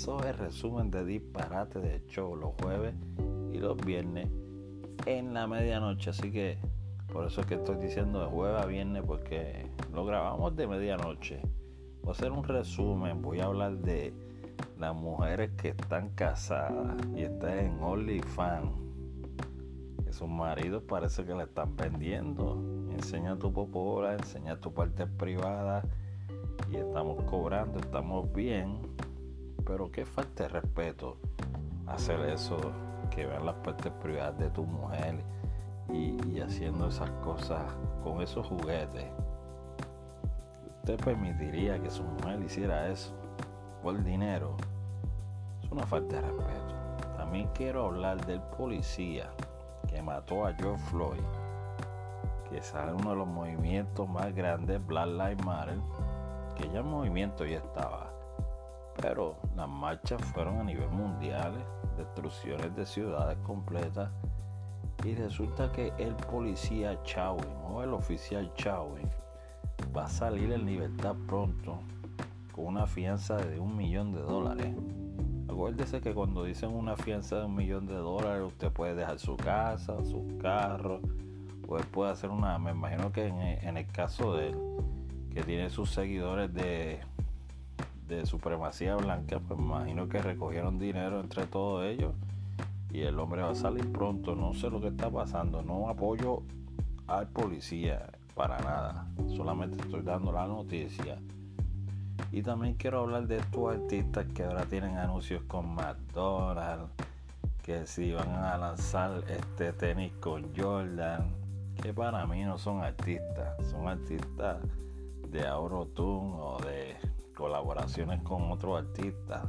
Eso es resumen de disparate de show los jueves y los viernes en la medianoche. Así que por eso es que estoy diciendo de jueves a viernes porque lo grabamos de medianoche. Voy a hacer un resumen, voy a hablar de las mujeres que están casadas y están en OnlyFans. Sus maridos parece que le están vendiendo. Enseña tu popola, enseña tu parte privada y estamos cobrando, estamos bien. Pero qué falta de respeto hacer eso, que vean las partes privadas de tu mujer y, haciendo esas cosas con esos juguetes. ¿Usted permitiría que su mujer hiciera eso por dinero? Es una falta de respeto. También quiero hablar del policía que mató a George Floyd, que es uno de los movimientos más grandes, Black Lives Matter, que ya el movimiento ya estaba. Pero las marchas fueron a nivel mundial, destrucciones de ciudades completas y resulta que el policía Chawin o el oficial Chawin va a salir en libertad pronto con una fianza de un millón de dólares. Acuérdese que cuando dicen una fianza de un millón de dólares, usted puede dejar su casa, su carro, o él puede hacer una. Me imagino que en, el caso de él, que tiene sus seguidores de, de supremacía blanca, pues imagino que recogieron dinero entre todos ellos y el hombre va a salir pronto. No sé lo que está pasando. No apoyo al policía para nada. Solamente estoy dando la noticia. Y también quiero hablar de estos artistas que ahora tienen anuncios con McDonald's. Que si van a lanzar este tenis con Jordan. Que para mí no son artistas. Son artistas de Auto-Tune o de colaboraciones con otros artistas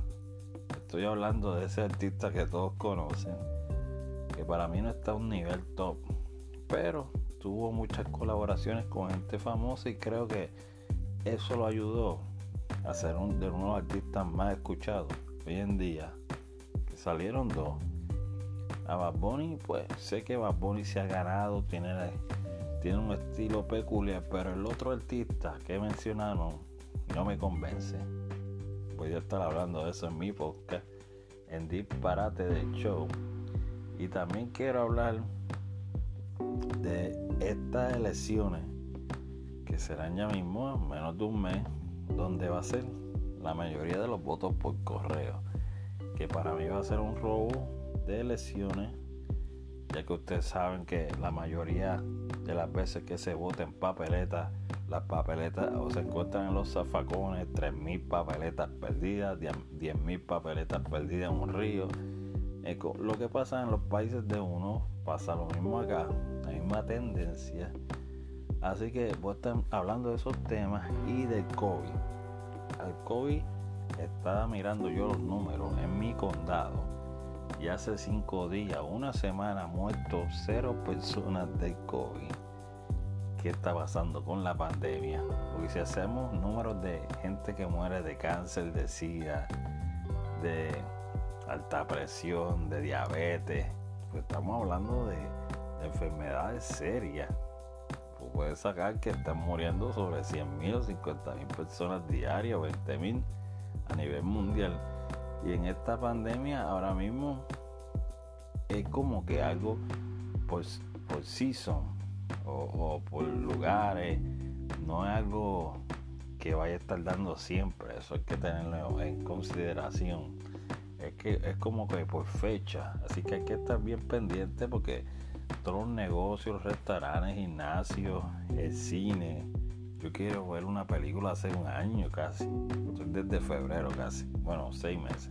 Estoy hablando de ese artista que todos conocen, que para mí no está a un nivel top, pero tuvo muchas colaboraciones con gente famosa y creo que eso lo ayudó a ser uno de los artistas más escuchados hoy en día. Salieron dos. A Bad Bunny, pues sé que Bad Bunny se ha ganado, tiene, tiene un estilo peculiar, pero el otro artista que mencionaron no me convence voy a estar hablando de eso en mi podcast, en Disparate de Show. Y también quiero hablar de estas elecciones que serán ya mismo en menos de un mes, donde va a ser la mayoría de los votos por correo. Que para mí va a ser un robo de elecciones, ya que ustedes saben que la mayoría de las veces que se vota en papeleta las papeletas o se encuentran en los zafacones, 3.000 papeletas perdidas, 10.000 papeletas perdidas en un río. lo que pasa en los países de uno pasa lo mismo acá, la misma tendencia. Así que voy a estar hablando de esos temas y del COVID. Al COVID estaba mirando yo los números en mi condado y hace cinco días, una semana, muerto cero personas del COVID qué está pasando con la pandemia. Porque si hacemos números de gente que muere de cáncer, de sida, de alta presión, de diabetes, pues estamos hablando de, enfermedades serias. Pues puedes sacar que están muriendo sobre 100.000 o 50.000 personas diarias, 20.000 a nivel mundial. Y en esta pandemia ahora mismo es como que algo por, por season o, por no es algo que vaya a estar dando siempre, eso hay que tenerlo en consideración. Es que es como que por fecha, así que hay que estar bien pendiente porque todos los negocios, restaurantes, gimnasios, el cine, yo quiero ver una película hace un año casi, desde febrero casi, bueno, seis meses.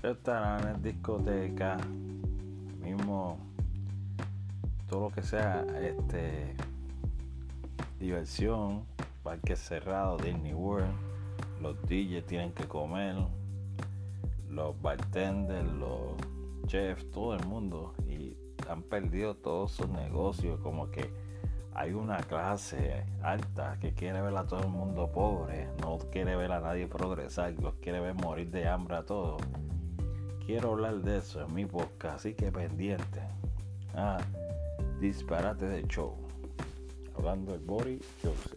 Restaurantes, discotecas, mismo todo lo que sea este diversión, parque cerrado, Disney World, los DJs tienen que comer, los bartenders, los chefs, todo el mundo y han perdido todos sus negocios, como que hay una clase alta que quiere ver a todo el mundo pobre, no quiere ver a nadie progresar, los quiere ver morir de hambre a todos. Quiero hablar de eso en mi podcast, así que pendiente. Ah, disparate de show. Hablando Boris Joseph.